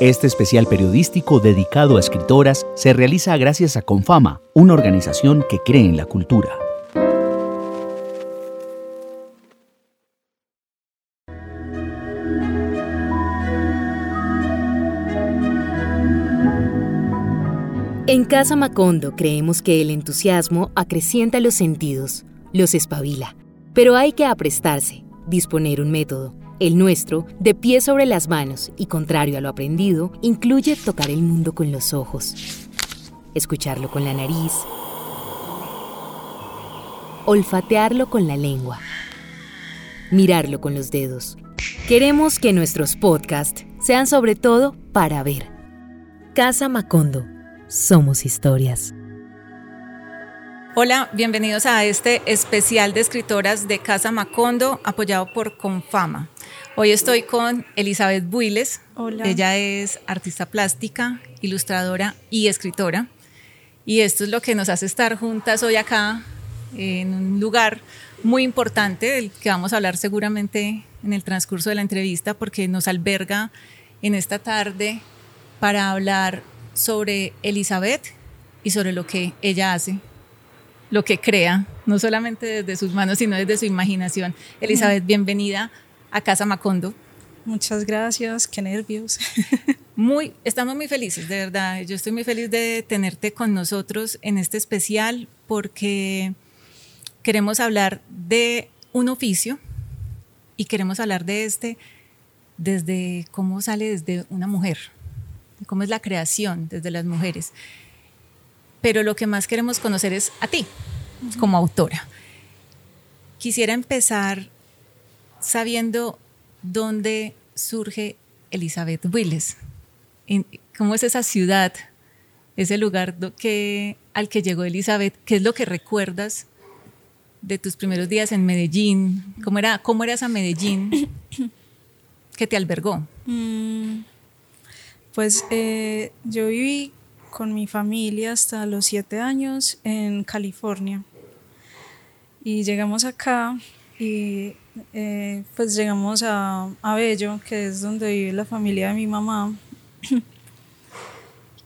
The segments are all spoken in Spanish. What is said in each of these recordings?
Este especial periodístico dedicado a escritoras se realiza gracias a Confama, una organización que cree en la cultura. En Casa Macondo creemos que el entusiasmo acrecienta los sentidos, los espabila, pero hay que aprestarse, disponer un método. El nuestro, de pie sobre las manos y contrario a lo aprendido, incluye tocar el mundo con los ojos, escucharlo con la nariz, olfatearlo con la lengua, mirarlo con los dedos. Queremos que nuestros podcasts sean sobre todo para ver. Casa Macondo somos historias. Hola, bienvenidos a este especial de escritoras de Casa Macondo, apoyado por Confama. Hoy estoy con Elizabeth Builes. Hola. Ella es artista plástica, ilustradora y escritora. Y esto es lo que nos hace estar juntas hoy acá en un lugar muy importante del que vamos a hablar seguramente en el transcurso de la entrevista porque nos alberga en esta tarde para hablar sobre Elizabeth y sobre lo que ella hace, lo que crea, no solamente desde sus manos, sino desde su imaginación. Elizabeth, bienvenida a Casa Macondo. Muchas gracias, qué nervios. Muy, estamos muy felices, de verdad. Yo estoy muy feliz de tenerte con nosotros en este especial porque queremos hablar de un oficio y queremos hablar de este desde cómo sale desde una mujer, cómo es la creación desde las mujeres. Pero lo que más queremos conocer es a ti, como autora. Quisiera empezar sabiendo dónde surge Elizabeth Willis. ¿Cómo es esa ciudad, ese lugar que, al que llegó Elizabeth? ¿Qué es lo que recuerdas de tus primeros días en Medellín? ¿Cómo era, cómo esa Medellín que te albergó? Mm, pues eh, yo viví con mi familia hasta los siete años en California. Y llegamos acá y eh, pues llegamos a, a, Bello, que es donde vive la familia de mi mamá.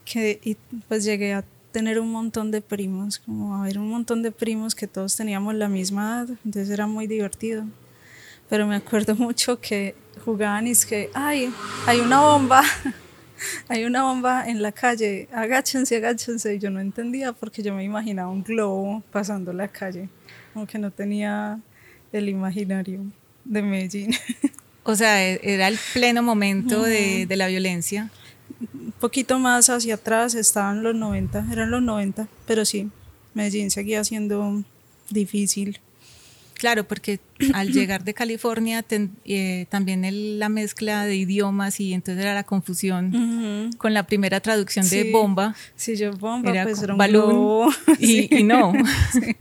que, y pues llegué a tener un montón de primos, como a ver un montón de primos que todos teníamos la misma edad, entonces era muy divertido. Pero me acuerdo mucho que jugaban y es que, ay, hay una bomba hay una bomba en la calle, agáchense, agáchense. Y yo no entendía porque yo me imaginaba un globo pasando la calle, aunque no tenía el imaginario de Medellín. O sea, e-, era el pleno momento de, de, la violencia. Un poquito más hacia atrás estaban los 90, eran los 90, pero sí, Medellín seguía siendo difícil. Claro, porque al llegar de California ten, eh, también el, la mezcla de idiomas y entonces era la confusión uh -huh. con la primera traducción sí. de bomba. Sí, yo bomba, era pues era un balón globo. y, sí. y, no. Sí.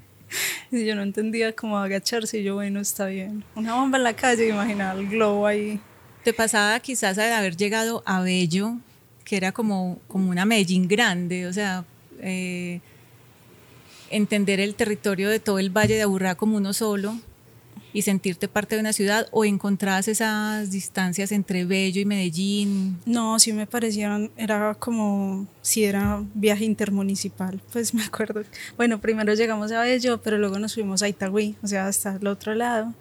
Yo no entendía cómo agacharse y yo, bueno, está bien. Una bomba en la calle, imaginaba el globo ahí. ¿Te pasaba quizás de haber llegado a Bello, que era como, como una Medellín grande, o sea... Eh, entender el territorio de todo el Valle de Aburrá como uno solo y sentirte parte de una ciudad o encontrabas esas distancias entre Bello y Medellín? No, sí me parecieron, era como si era viaje intermunicipal, pues me acuerdo. Bueno, primero llegamos a Bello, pero luego nos fuimos a Itagüí, o sea, hasta el otro lado.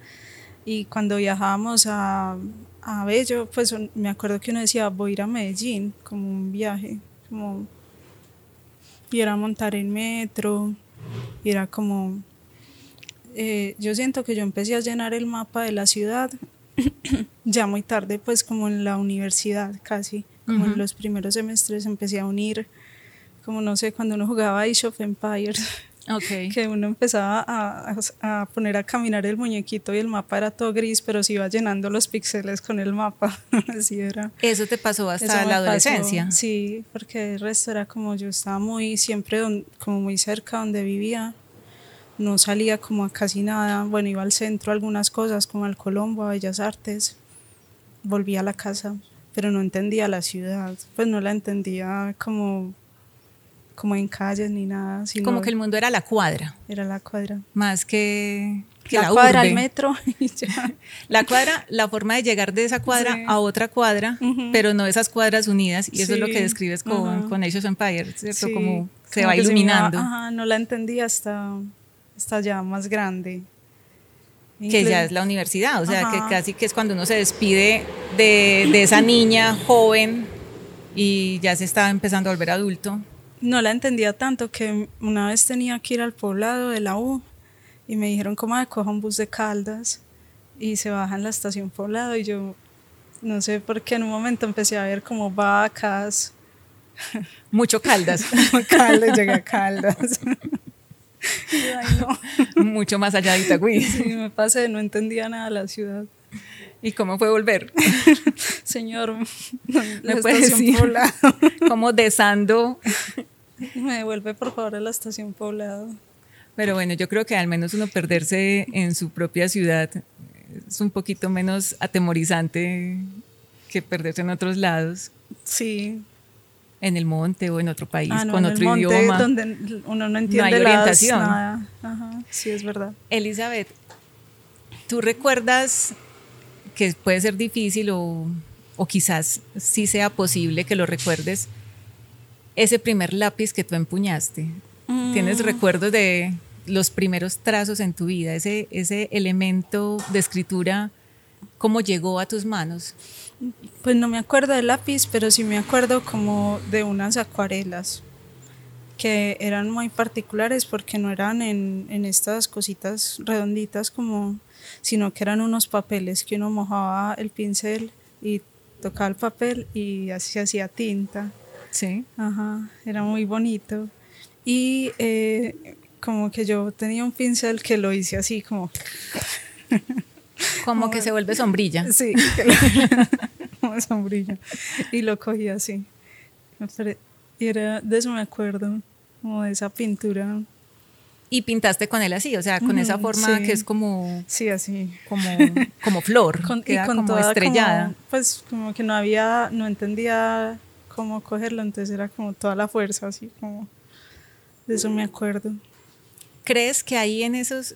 Y cuando viajábamos a, a Bello, pues me acuerdo que uno decía, voy a ir a Medellín, como un viaje, como... Y era montar en metro, y era como eh, yo siento que yo empecé a llenar el mapa de la ciudad ya muy tarde pues como en la universidad casi como uh -huh. en los primeros semestres empecé a unir como no sé cuando uno jugaba Age of Empires okay. que uno empezaba a, a, poner a caminar el muñequito y el mapa era todo gris pero se iba llenando los píxeles con el mapa. Así era. Eso te pasó hasta la adolescencia pasó, sí porque el resto era como yo estaba muy siempre don, como muy cerca donde vivía. No salía como a casi nada, bueno, iba al centro a algunas cosas como al Colombo, a Bellas Artes, volvía a la casa, pero no entendía la ciudad, pues no la entendía como, como en calles ni nada. Sino como que el mundo era la cuadra. Era la cuadra. Más que, que la, la, cuadra, urbe. el metro. y ya. La cuadra, la forma de llegar de esa cuadra Sí. a otra cuadra, pero no esas cuadras unidas. Y eso es lo que describes con, Ajá. con Age of Empires, ¿cierto? Sí, Como se como va iluminando. ajá, no la entendí hasta, hasta ya más grande. que ya es la universidad, o sea, Ajá. que casi que es cuando uno se despide de, de esa niña joven y ya se está empezando a volver adulto. No la entendía tanto que una vez tenía que ir al poblado de la U y me dijeron como "Ay, coja un bus de Caldas y se baja en la estación poblado y yo no sé por qué en un momento empecé a ver como vacas, Mucho caldas, Caldas, llegué a Caldas. Ay, no. mucho más allá de Itagüí. Sí, me pasé, no entendía nada de la ciudad. ¿Y cómo fue volver? Señor, ¿Me la puede estación decir? poblado. Como desando. Me devuelve por favor a la estación poblado. Pero bueno, yo creo que al menos uno perderse en su propia ciudad es un poquito menos atemorizante que perderse en otros lados, Sí. en el monte o en otro país, Ah, no, con en el otro monte, idioma. donde uno no entiende hay las- orientación. nada. Ajá, sí, es verdad. Elizabeth, ¿tú recuerdas que puede ser difícil o, o quizás sí sea posible que lo recuerdes? Ese primer lápiz que tú empuñaste. ¿Tienes recuerdos de los primeros trazos en tu vida? Ese, ese elemento de escritura, ¿cómo llegó a tus manos? Pues no me acuerdo del lápiz, pero sí me acuerdo como de unas acuarelas que eran muy particulares porque no eran en, en estas cositas redonditas como, sino que eran unos papeles que uno mojaba el pincel y tocaba el papel y así se hacía tinta. Sí. Ajá, era muy bonito. Y eh, como que yo tenía un pincel que lo hice así como Como que se vuelve sombrilla. Sí, como sombrilla. Y lo cogí así. Y era, de eso me acuerdo, como de esa pintura. Y pintaste con él así, o sea, con esa Ujú, forma sí. que es como, Sí, así. como, como flor, Con, y queda con como toda estrellada. como- pues como que no había, no entendía cómo cogerlo, entonces era como toda la fuerza, así como. De eso me acuerdo. ¿Crees que ahí en esos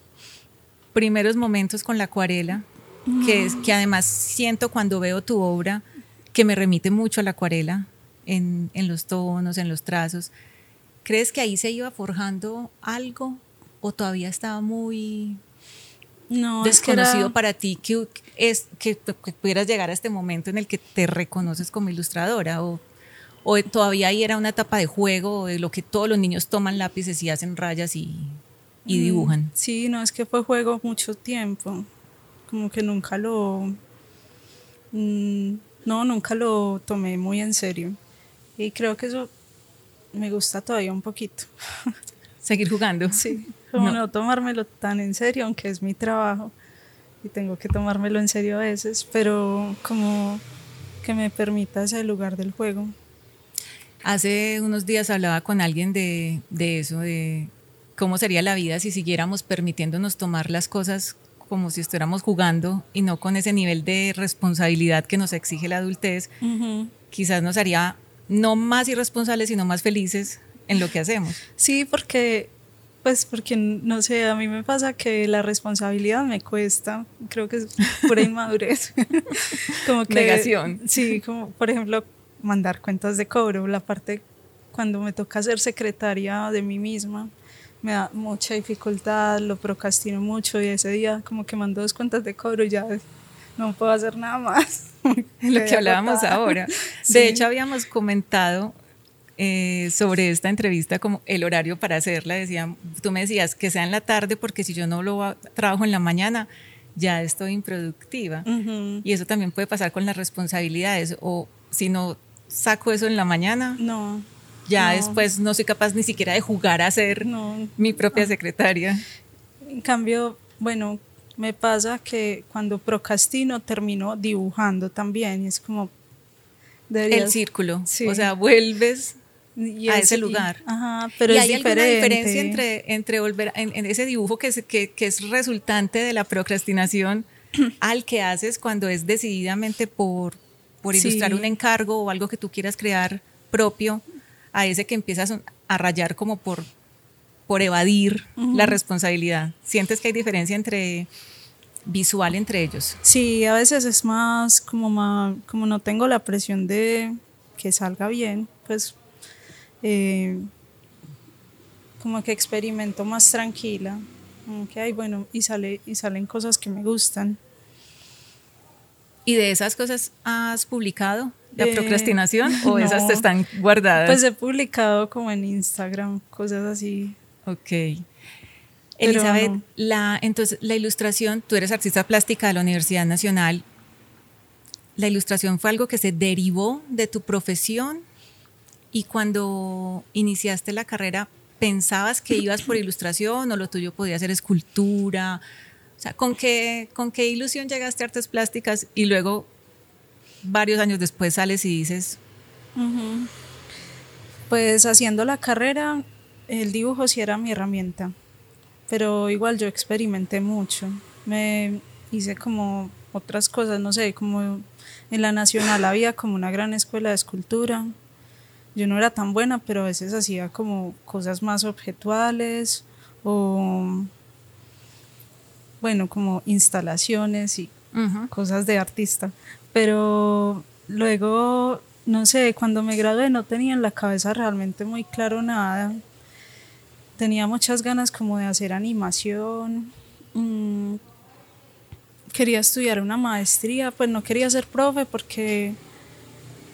primeros momentos con la acuarela, que, es, que además siento cuando veo tu obra, que me remite mucho a la acuarela, en, en los tonos, en los trazos, ¿crees que ahí se iba forjando algo o todavía estaba muy No, es que era- desconocido para ti que, es, que, que pudieras llegar a este momento en el que te reconoces como ilustradora o, o todavía ahí era una etapa de juego de lo que todos los niños toman lápices y hacen rayas y, y Mm, dibujan. Sí, no, es que fue juego mucho tiempo. Como que nunca lo. mm, no, nunca lo tomé muy en serio. Y creo que eso me gusta todavía un poquito. Seguir jugando. Sí, como No. no. tomármelo tan en serio, aunque es mi trabajo. Y tengo que tomármelo en serio a veces, pero como que me permita ese lugar del juego. Hace unos días hablaba con alguien de, de eso, de cómo sería la vida si siguiéramos permitiéndonos tomar las cosas como si estuviéramos jugando y no con ese nivel de responsabilidad que nos exige la adultez. Quizás nos haría no más irresponsables, sino más felices en lo que hacemos. Sí, porque, pues, porque no sé, a mí me pasa que la responsabilidad me cuesta. Creo que es pura inmadurez. como que, Negación. Sí, como por ejemplo, mandar cuentas de cobro. La parte cuando me toca ser secretaria de mí misma me da mucha dificultad, lo procrastino mucho y ese día como que mando dos cuentas de cobro y ya no puedo hacer nada más. lo que hablábamos ahora. Sí. De hecho, habíamos comentado eh, sobre esta entrevista como el horario para hacerla. Decía, tú me decías que sea en la tarde porque si yo no lo trabajo en la mañana, ya estoy improductiva. Y eso también puede pasar con las responsabilidades. O si no saco eso en la mañana, No, ya no. después no soy capaz ni siquiera de jugar a ser no. mi propia secretaria. En cambio, bueno, me pasa que cuando procrastino termino dibujando también y es como El círculo. Sí. O sea, vuelves y a es- ese y- lugar. ajá, pero ¿Y es hay alguna diferente. diferencia entre, entre volver en, en ese dibujo que es, que, que es resultante de la procrastinación al que haces cuando es decididamente por, por Sí. ilustrar un encargo o algo que tú quieras crear propio, a ese que empiezas a rayar como por, por evadir la responsabilidad. ¿Sientes que hay diferencia entre visual entre ellos? Sí, a veces es más como, más, como no tengo la presión de que salga bien, pues eh, como que experimento más tranquila. Como que, ay, bueno, y, sale, y salen cosas que me gustan. ¿Y de esas cosas has publicado? ¿La eh, procrastinación? ¿O esas te están guardadas? Pues he publicado como en Instagram, cosas así. Ok. Elizabeth, la, entonces la ilustración, tú eres artista plástica de la Universidad Nacional. ¿La ilustración fue algo que se derivó de tu profesión? Y cuando iniciaste la carrera, ¿pensabas que ibas por ilustración o lo tuyo podía ser escultura? O sea, ¿con qué, ¿con qué ilusión llegaste a artes plásticas y luego varios años después sales y dices... Pues haciendo la carrera, el dibujo sí era mi herramienta, pero igual yo experimenté mucho. Me hice como otras cosas, no sé, como en la Nacional había como una gran escuela de escultura. Yo no era tan buena, pero a veces hacía como cosas más objetuales o, bueno, como instalaciones y cosas de artista. Pero luego, no sé, cuando me gradué no tenía en la cabeza realmente muy claro nada. Tenía muchas ganas como de hacer animación. Mm, quería estudiar una maestría, pues no quería ser profe porque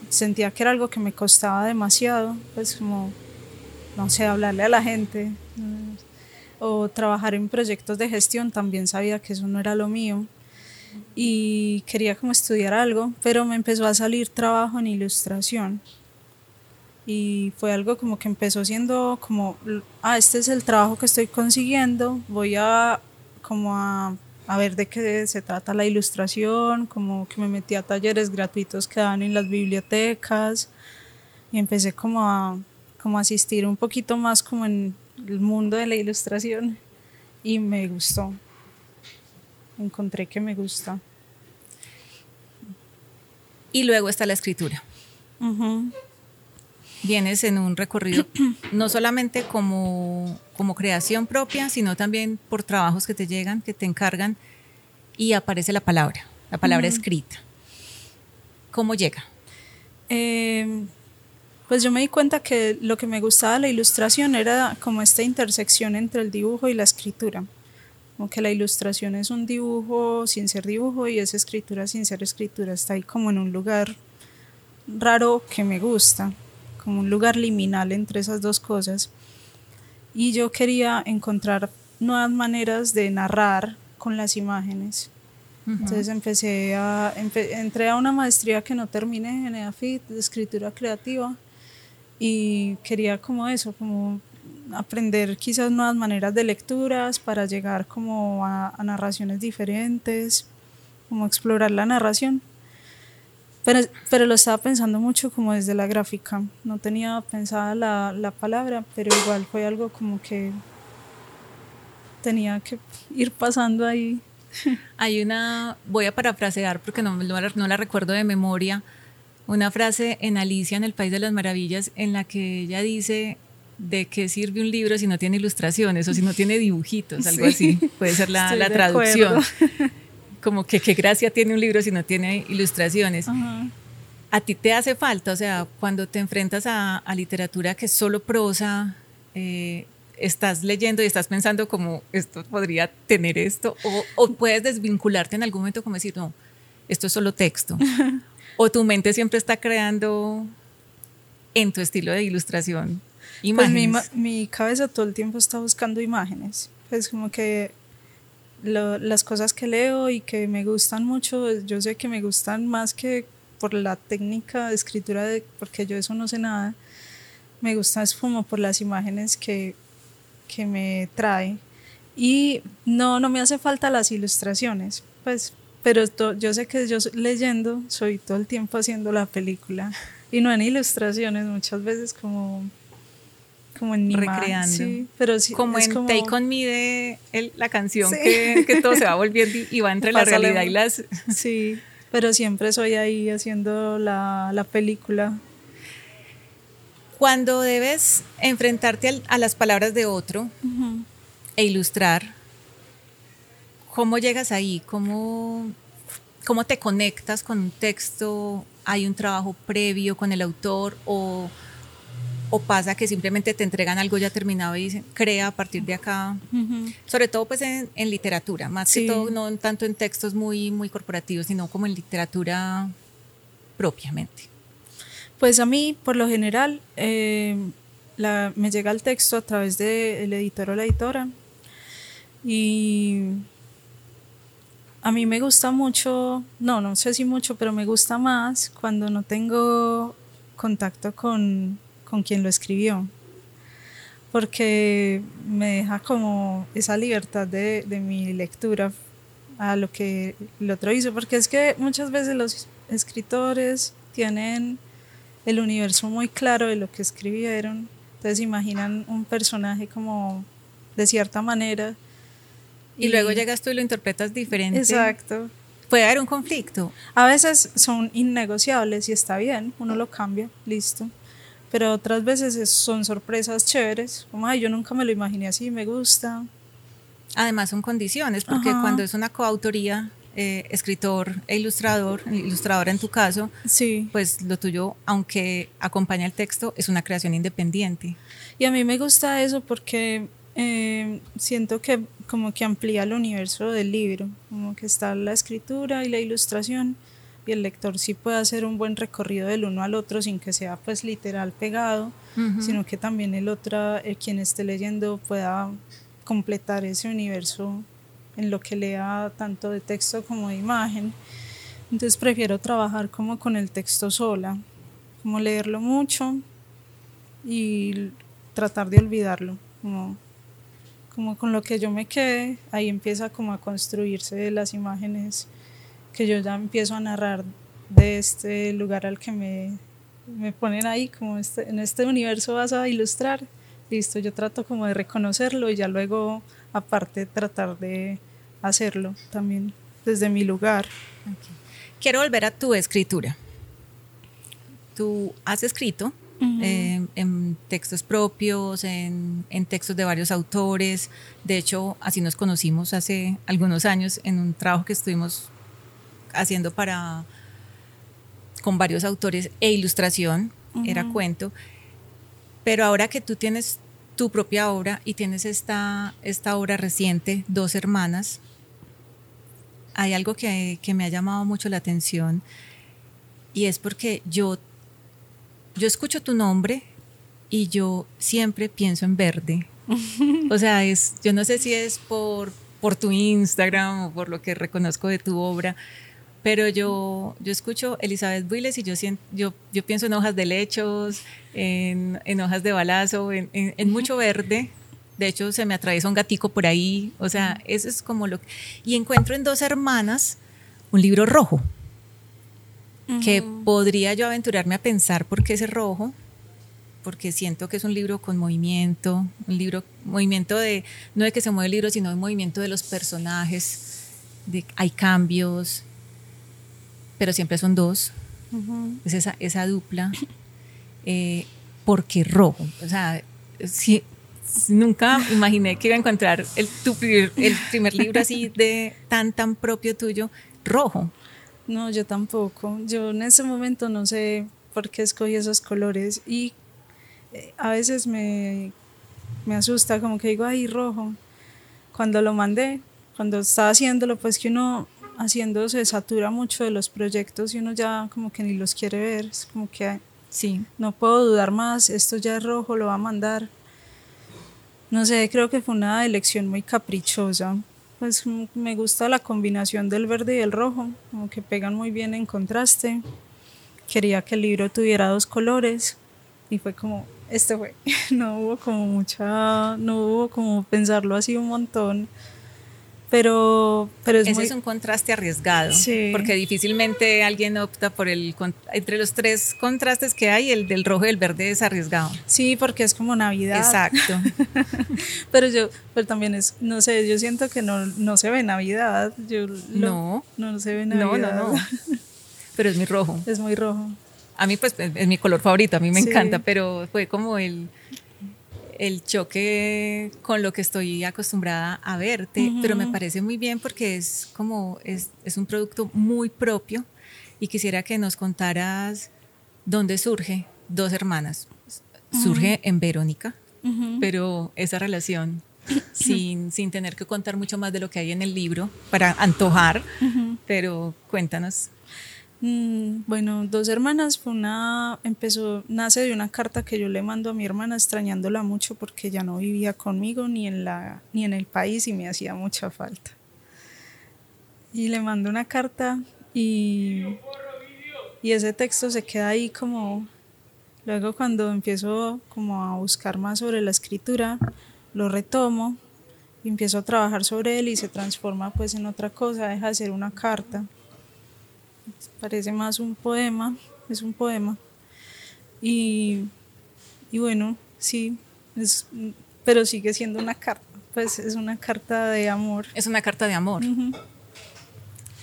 sentía que era algo que me costaba demasiado, pues como, no sé, hablarle a la gente mm, o trabajar en proyectos de gestión, también sabía que eso no era lo mío y quería como estudiar algo, pero me empezó a salir trabajo en ilustración. Y fue algo como que empezó siendo como, ah, este es el trabajo que estoy consiguiendo, voy a como a, a ver de qué se trata la ilustración, como que me metí a talleres gratuitos que dan en las bibliotecas y empecé como a, como a asistir un poquito más como en el mundo de la ilustración y me gustó encontré que me gusta. Y luego está la escritura. Vienes en un recorrido no solamente como, como creación propia, sino también por trabajos que te llegan, que te encargan, y aparece la palabra, la palabra escrita. ¿Cómo llega? Em, pues yo me di cuenta que lo que me gustaba de la ilustración era como esta intersección entre el dibujo y la escritura como que la ilustración es un dibujo sin ser dibujo y es escritura sin ser escritura, está ahí como en un lugar raro que me gusta, como un lugar liminal entre esas dos cosas. Y yo quería encontrar nuevas maneras de narrar con las imágenes. Entonces empecé a, entré a una maestría que no terminé en EAFIT de escritura creativa y quería como eso, como aprender quizás nuevas maneras de lecturas para llegar como a, narraciones diferentes, como explorar la narración. Pero, pero, lo estaba pensando mucho como desde la gráfica. No tenía pensada la, la, palabra, pero igual fue algo como que tenía que ir pasando ahí. Hay una, voy a parafrasear porque no, no, no la recuerdo de memoria, una frase en Alicia en el País de las Maravillas en la que ella dice, de qué sirve un libro si no tiene ilustraciones o si no tiene dibujitos, algo así. Puede ser la, la traducción. Como que qué gracia tiene un libro si no tiene ilustraciones. A ti te hace falta, o sea, cuando te enfrentas a, literatura que es solo prosa, eh, estás leyendo y estás pensando como esto podría tener esto, o, o, puedes desvincularte en algún momento como decir, no, esto es solo texto. o tu mente siempre está creando en tu estilo de ilustración pues mi, mi, cabeza todo el tiempo está buscando imágenes. Es como que las cosas que leo y que me gustan mucho, yo sé que me gustan más que por la técnica de escritura, de, porque yo eso no sé nada. Me gusta es como por las imágenes que, que me trae. Y no, no me hace falta las ilustraciones, pues, pero yo sé que yo leyendo soy todo el tiempo haciendo la película y no en ilustraciones, muchas veces como como en recreando. Sí, pero sí, como en Take On Me de la canción que, que, todo se va volviendo y va entre la realidad y las... Sí, pero siempre soy ahí haciendo la, la película. Cuando debes enfrentarte a las palabras de otro e ilustrar, ¿cómo llegas ahí? ¿Cómo, ¿Cómo te conectas con un texto? ¿Hay un trabajo previo con el autor o, o pasa que simplemente te entregan algo ya terminado y dicen, crea a partir de acá? Sobre todo pues en, literatura, más que todo no tanto en textos muy, muy corporativos, sino como en literatura propiamente. Pues a mí, por lo general, eh, me llega el texto a través del editor o la editora y a mí me gusta mucho, no, no sé si mucho, pero me gusta más cuando no tengo contacto con, con quien lo escribió, porque me deja como esa libertad de, de mi lectura a lo que el otro hizo, porque es que muchas veces los escritores tienen el universo muy claro de lo que escribieron, entonces imaginan un personaje como de cierta manera. Y, luego llegas tú y lo interpretas diferente. Exacto. Puede haber un conflicto. A veces son innegociables y está bien, uno lo cambia, listo. Pero otras veces son sorpresas chéveres, como, ay, yo nunca me lo imaginé así, me gusta. Además son condiciones, porque cuando es una coautoría, eh, escritor e ilustrador, ilustradora en tu caso, sí. pues lo tuyo, aunque acompaña el texto, es una creación independiente. Y a mí me gusta eso porque eh, siento que como que amplía el universo del libro, como que está la escritura y la ilustración y el lector sí puede hacer un buen recorrido del uno al otro sin que sea pues literal pegado, sino que también el otro, el quien esté leyendo pueda completar ese universo en lo que lea tanto de texto como de imagen. Entonces prefiero trabajar como con el texto sola, como leerlo mucho y tratar de olvidarlo, como, como con lo que yo me quede, ahí empieza como a construirse las imágenes que yo ya empiezo a narrar de este lugar al que me, me ponen ahí, como este, en este universo vas a ilustrar, listo, yo trato como de reconocerlo y ya luego aparte tratar de hacerlo también desde mi lugar. Quiero volver a tu escritura. Tú has escrito eh, en textos propios, en, en, textos de varios autores. De hecho, así nos conocimos hace algunos años en un trabajo que estuvimos haciendo para con varios autores e ilustración, era cuento. Pero ahora que tú tienes tu propia obra y tienes esta, esta obra reciente, Dos Hermanas, hay algo que, me ha llamado mucho la atención y es porque yo, yo escucho tu nombre y yo siempre pienso en verde. o sea, es, yo no sé si es por, por tu Instagram o por lo que reconozco de tu obra, pero yo, yo escucho Elizabeth Builes y yo, yo, yo pienso en hojas de lechos, en, en hojas de balazo, en, en mucho verde. De hecho, se me atraviesa un gatico por ahí. O sea, eso es como lo que... Y encuentro en dos hermanas un libro rojo, que podría yo aventurarme a pensar por qué es rojo, porque siento que es un libro con movimiento, un libro, movimiento de, no de que se mueve el libro, sino de movimiento de los personajes, de, hay cambios, pero siempre son dos, es esa, esa dupla, eh, porque rojo, o sea, si, nunca imaginé que iba a encontrar el, el primer libro así de tan, tan propio tuyo, rojo. No, yo tampoco. Yo en ese momento no sé por qué escogí esos colores y eh, a veces me, me asusta, como que digo, ay, rojo. Cuando lo mandé, cuando estaba haciéndolo, pues que uno haciendo se satura mucho de los proyectos y uno ya como que ni los quiere ver, es como que sí. no puedo dudar más, esto ya es rojo, lo va a mandar. No sé, creo que fue una elección muy caprichosa. Pues me gusta la combinación del verde y el rojo, como que pegan muy bien en contraste. Quería que el libro tuviera dos colores y fue como, este fue. No hubo como mucha, no hubo como pensarlo así un montón pero, pero es Ese es un contraste arriesgado, porque difícilmente alguien opta por el, entre los tres contrastes que hay, el del rojo y el verde es arriesgado. Sí, porque es como Navidad. Exacto. pero yo, pero también es, no sé, yo siento que no, no se ve Navidad. Yo no. No se ve Navidad. No, no, no. Pero es muy rojo. Es muy rojo. A mí pues es mi color favorito, a mí me encanta, pero fue como el, el choque con lo que estoy acostumbrada a verte, pero me parece muy bien porque es como, es, es, un producto muy propio y quisiera que nos contaras dónde surge Dos Hermanas. Surge en Verónica, pero esa relación sin, sin, tener que contar mucho más de lo que hay en el libro para antojar, pero cuéntanos. Mm, bueno, dos hermanas una empezó nace de una carta que yo le mando a mi hermana extrañándola mucho porque ya no vivía conmigo ni en la ni en el país y me hacía mucha falta. Y le mando una carta y y ese texto se queda ahí como luego cuando empiezo como a buscar más sobre la escritura lo retomo y empiezo a trabajar sobre él y se transforma pues en otra cosa, deja de ser una carta parece más un poema, es un poema. Y, y bueno, sí, es, pero sigue siendo una carta, pues es una carta de amor. Es una carta de amor.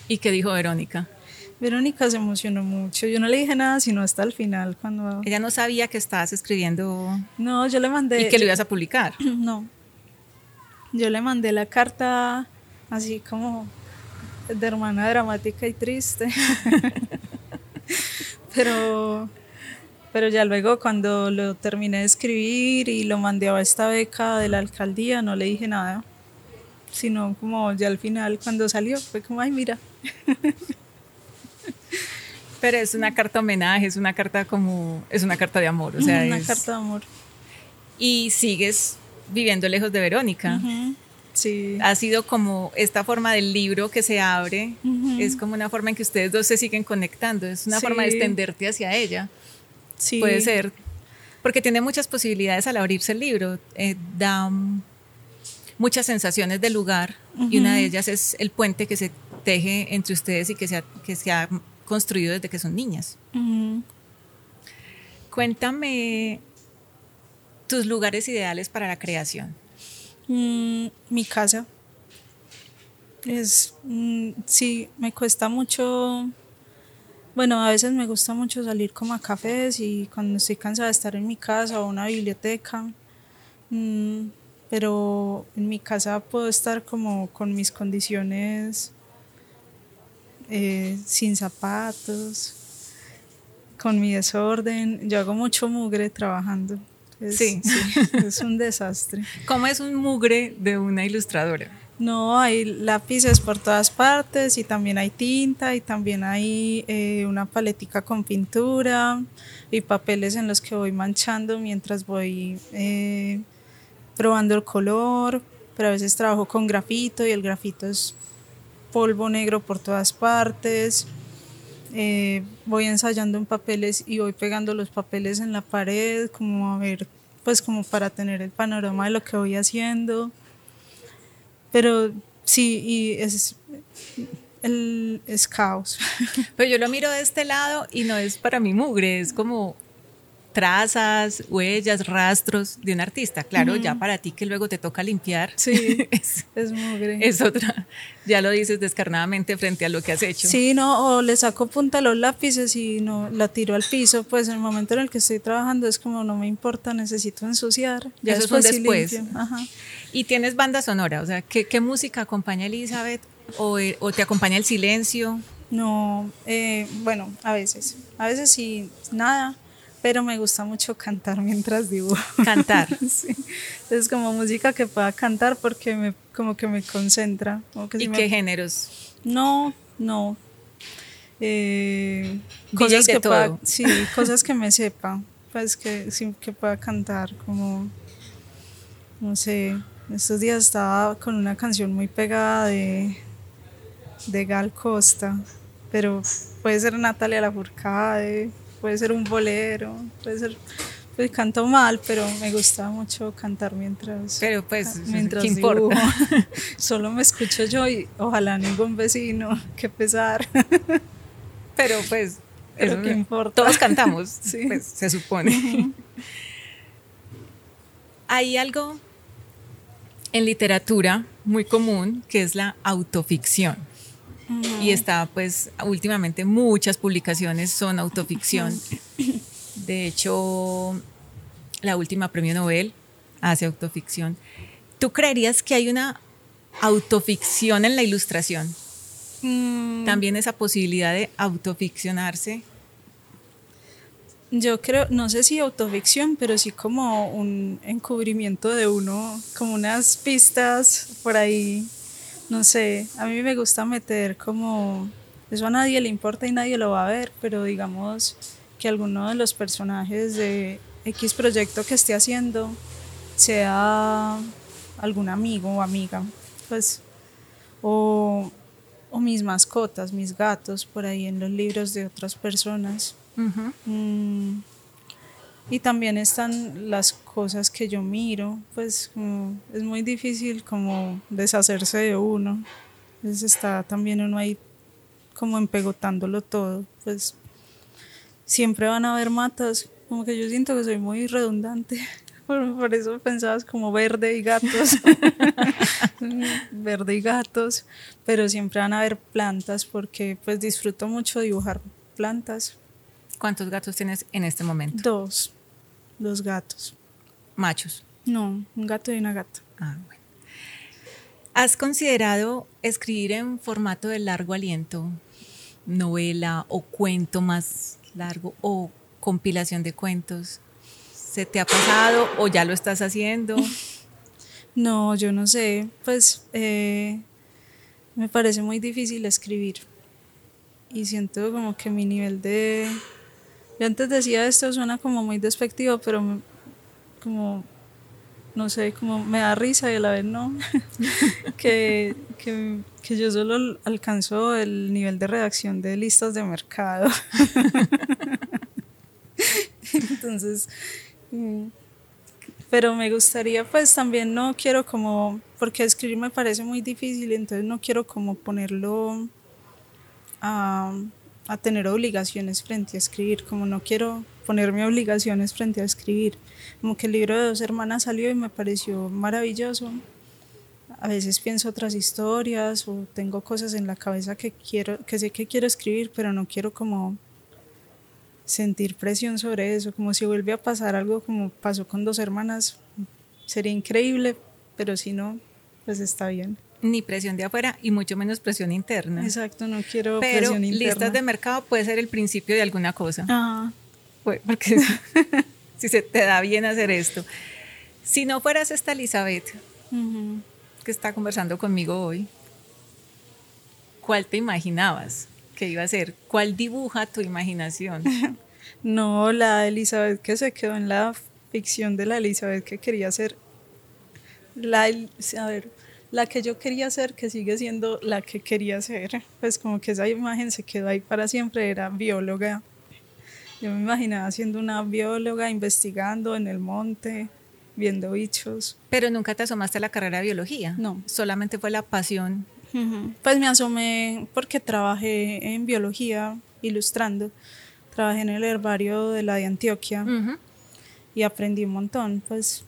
¿Y qué dijo Verónica? Verónica se emocionó mucho. Yo no le dije nada sino hasta el final cuando ella no sabía que estabas escribiendo. No, yo le mandé y que lo ibas a publicar. No. Yo le mandé la carta así como de hermana dramática y triste. pero, pero ya luego cuando lo terminé de escribir y lo mandé a esta beca de la alcaldía, no le dije nada. Sino como ya al final cuando salió, fue como, ay, mira. Pero es una carta homenaje, es una carta como, es una carta de amor, o sea, una carta de amor. Y sigues viviendo lejos de Verónica. Ha sido como esta forma del libro que se abre, es como una forma en que ustedes dos se siguen conectando, es una forma de extenderte hacia ella. Sí. Puede ser, porque tiene muchas posibilidades al abrirse el libro, eh, da muchas sensaciones del lugar y una de ellas es el puente que se teje entre ustedes y que se ha, que se ha construido desde que son niñas. Cuéntame tus lugares ideales para la creación. Mm, mi casa. Es, mm, sí, me cuesta mucho, bueno, a veces me gusta mucho salir como a cafés y cuando estoy cansada de estar en mi casa o una biblioteca, mm, pero en mi casa puedo estar como con mis condiciones eh, sin zapatos, con mi desorden. Yo hago mucho mugre trabajando. Es, sí. es un desastre. ¿Cómo es un mugre de una ilustradora? No, hay lápices por todas partes y también hay tinta y también hay eh, una paletica con pintura y papeles en los que voy manchando mientras voy eh, probando el color, pero a veces trabajo con grafito y el grafito es polvo negro por todas partes. Eh, voy ensayando en papeles y voy pegando los papeles en la pared, como a ver, pues como para tener el panorama de lo que voy haciendo. Pero sí, y es, el, es caos. Pero yo lo miro de este lado y no es para mi mugre, es como trazas, huellas, rastros de un artista. Claro, ya para ti que luego te toca limpiar. Sí, es, es, mugre. Es otra, ya lo dices descarnadamente frente a lo que has hecho. Sí, no, o le saco punta a los lápices y no la tiro al piso, pues en el momento en el que estoy trabajando es como no me importa, necesito ensuciar. Ya Eso es después. Y tienes banda sonora, o sea, ¿qué, qué música acompaña Elizabeth? ¿O, ¿O, te acompaña el silencio? No, eh, bueno, a veces. A veces sí, nada pero me gusta mucho cantar mientras dibujo. Cantar. sí. Es como música que pueda cantar porque me, como que me concentra. ¿Y qué géneros? No, no. Eh, cosas que pueda, sí, cosas que me sepa, pues que, que pueda cantar, como, no sé, estos días estaba con una canción muy pegada de, de Gal Costa, pero puede ser Natalia Lafourcade, puede ser un bolero, puede ser pues canto mal, pero me gusta mucho cantar mientras pero pues mientras ¿qué importa? Solo me escucho yo y ojalá ningún vecino, qué pesar. pero pues pero qué importa. Todos cantamos, sí. pues, se supone. Hay algo en literatura muy común que es la autoficción. Y está, pues, últimamente muchas publicaciones son autoficción. De hecho, la última premio Nobel hace autoficción. ¿Tú creerías que hay una autoficción en la ilustración? Mm, También esa posibilidad de autoficcionarse. Yo creo, no sé si autoficción, pero sí como un encubrimiento de uno, como unas pistas por ahí, no sé, a mí me gusta meter como, eso a nadie le importa y nadie lo va a ver, pero digamos que alguno de los personajes de X proyecto que esté haciendo sea algún amigo o amiga, pues, o, o mis mascotas, mis gatos por ahí en los libros de otras personas. Mm, y también están las cosas que yo miro, pues como es muy difícil como deshacerse de uno. Entonces está también uno ahí como empegotándolo todo. Pues siempre van a haber matas, como que yo siento que soy muy redundante. Por, por eso pensabas como verde y gatos. verde y gatos. Pero siempre van a haber plantas porque pues disfruto mucho dibujar plantas. ¿Cuántos gatos tienes en este momento? Dos. Dos gatos. Machos. No, un gato y una gata. Ah, bueno. ¿Has considerado escribir en formato de largo aliento, novela o cuento más largo o compilación de cuentos? ¿Se te ha pasado o ya lo estás haciendo? No, yo no sé. Pues eh, me parece muy difícil escribir. Y siento como que mi nivel de... Yo antes decía esto, suena como muy despectivo, pero como, no sé, como me da risa y a la vez no. que, que, que yo solo alcanzo el nivel de redacción de listas de mercado. Entonces, mm, pero me gustaría pues también no quiero como porque escribir me parece muy difícil entonces no quiero como ponerlo a, a tener obligaciones frente a escribir como no quiero ponerme obligaciones frente a escribir. Como que el libro de dos hermanas salió y me pareció maravilloso. A veces pienso otras historias o tengo cosas en la cabeza que quiero que sé que quiero escribir pero no quiero como sentir presión sobre eso, como si vuelve a pasar algo como pasó con dos hermanas, sería increíble, pero si no, pues está bien. Ni presión de afuera y mucho menos presión interna. Exacto, no quiero Pero presión interna. listas de mercado puede ser el principio de alguna cosa. Ah, Pues, Porque si se te da bien hacer esto. Si no fueras esta Elizabeth que está conversando conmigo hoy, ¿cuál te imaginabas que iba a ser? ¿Cuál dibuja tu imaginación? No, la Elizabeth que se quedó en la ficción de la Elizabeth que quería ser la, a ver, la que yo quería ser que sigue siendo la que quería ser. Pues como que esa imagen se quedó ahí para siempre, era bióloga. Yo me imaginaba siendo una bióloga investigando en el monte, viendo bichos. Pero nunca te asomaste a la carrera de biología. No. Solamente fue la pasión. Pues me asomé porque trabajé en biología ilustrando. Trabajé en el herbario de la de Antioquia y aprendí un montón. Pues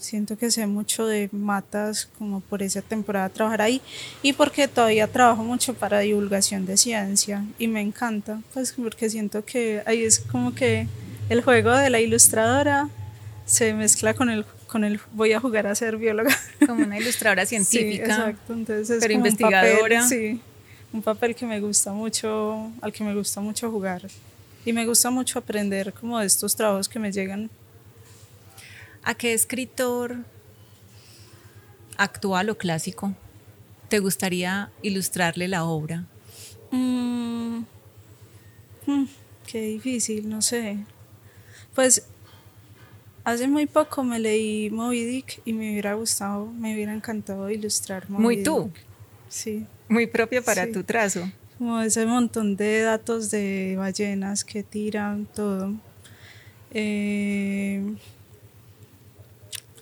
siento que sé mucho de matas como por esa temporada trabajar ahí y porque todavía trabajo mucho para divulgación de ciencia y me encanta, pues porque siento que ahí es como que el juego de la ilustradora se mezcla con el con el voy a jugar a ser bióloga. Como una ilustradora Sí, científica. exacto. Entonces es pero como un investigadora. papel, sí, un papel que me gusta mucho, al que me gusta mucho jugar. Y me gusta mucho aprender como de estos trabajos que me llegan. ¿A qué escritor actual o clásico te gustaría ilustrarle la obra? Mm, mm, qué difícil, no sé. Pues hace muy poco me leí Moby Dick y me hubiera gustado, me hubiera encantado ilustrar Moby Muy Dick. tú. Sí. Muy propia para Sí. tu trazo. Como ese montón de datos de ballenas que tiran, todo. Eh,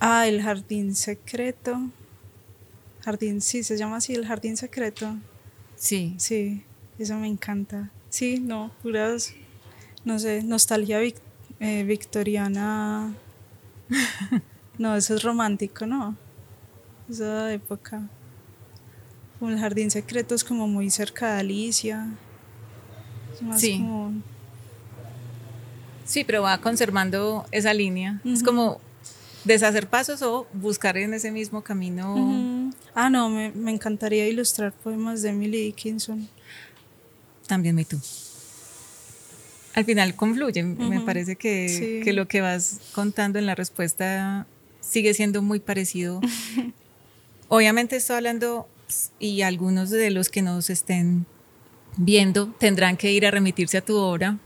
ah, el jardín secreto. Jardín, sí, se llama así, el jardín secreto. Sí. Sí, eso me encanta. Sí, no, puras, no sé, nostalgia vic- eh, victoriana. No, eso es romántico, ¿no? Esa época. Como el jardín secreto es como muy cerca de Alicia. Es más Sí. como- Sí, pero va conservando esa línea. Es como deshacer pasos o buscar en ese mismo camino. Ah, no, me, me, encantaría ilustrar poemas de Emily Dickinson. También me tú. Al final confluye. Me parece que, que, lo que vas contando en la respuesta sigue siendo muy parecido. Obviamente estoy hablando y algunos de los que nos estén viendo tendrán que ir a remitirse a tu obra,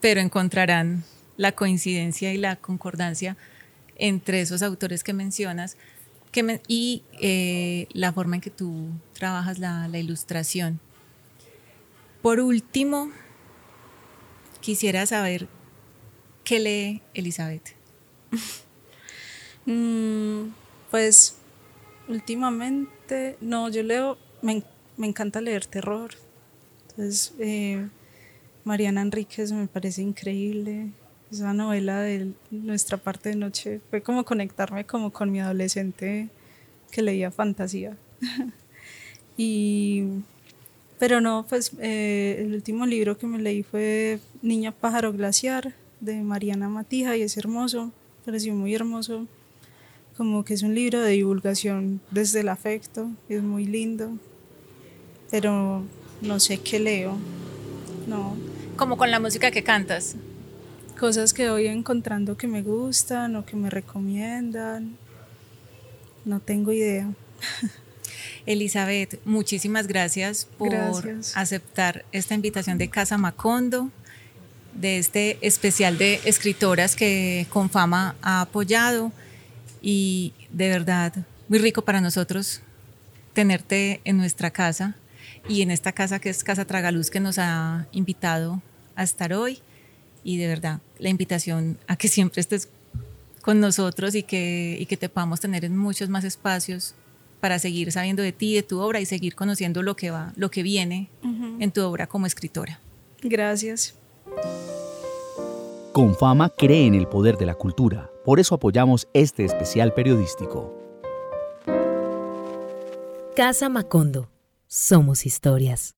pero encontrarán la coincidencia y la concordancia entre esos autores que mencionas y eh, la forma en que tú trabajas la, ilustración. Por último, quisiera saber qué lee Elizabeth. Mm, pues últimamente, no, yo leo, me, encanta leer terror. Entonces, eh, Mariana Enríquez me parece increíble esa novela de nuestra parte de noche fue como conectarme como con mi adolescente que leía fantasía. y, pero no, pues eh, el último libro que me leí fue Niña Pájaro Glaciar de Mariana Matija y es hermoso, pareció muy hermoso, como que es un libro de divulgación desde el afecto, es muy lindo, pero no sé qué leo, no. Como con la música que cantas cosas que voy encontrando que me gustan o que me recomiendan. No tengo idea. Elizabeth, muchísimas gracias por aceptar esta invitación de Casa Macondo, de este especial de escritoras que Confama ha apoyado y de verdad muy rico para nosotros tenerte en nuestra casa y en esta casa que es Casa Tragaluz que nos ha invitado a estar hoy y de verdad la invitación a que siempre estés con nosotros y que, y que te podamos tener en muchos más espacios para seguir sabiendo de ti, de tu obra y seguir conociendo lo que va, lo que viene en tu obra como escritora. Gracias. Confama cree en el poder de la cultura, por eso apoyamos este especial periodístico. Casa Macondo. Somos historias.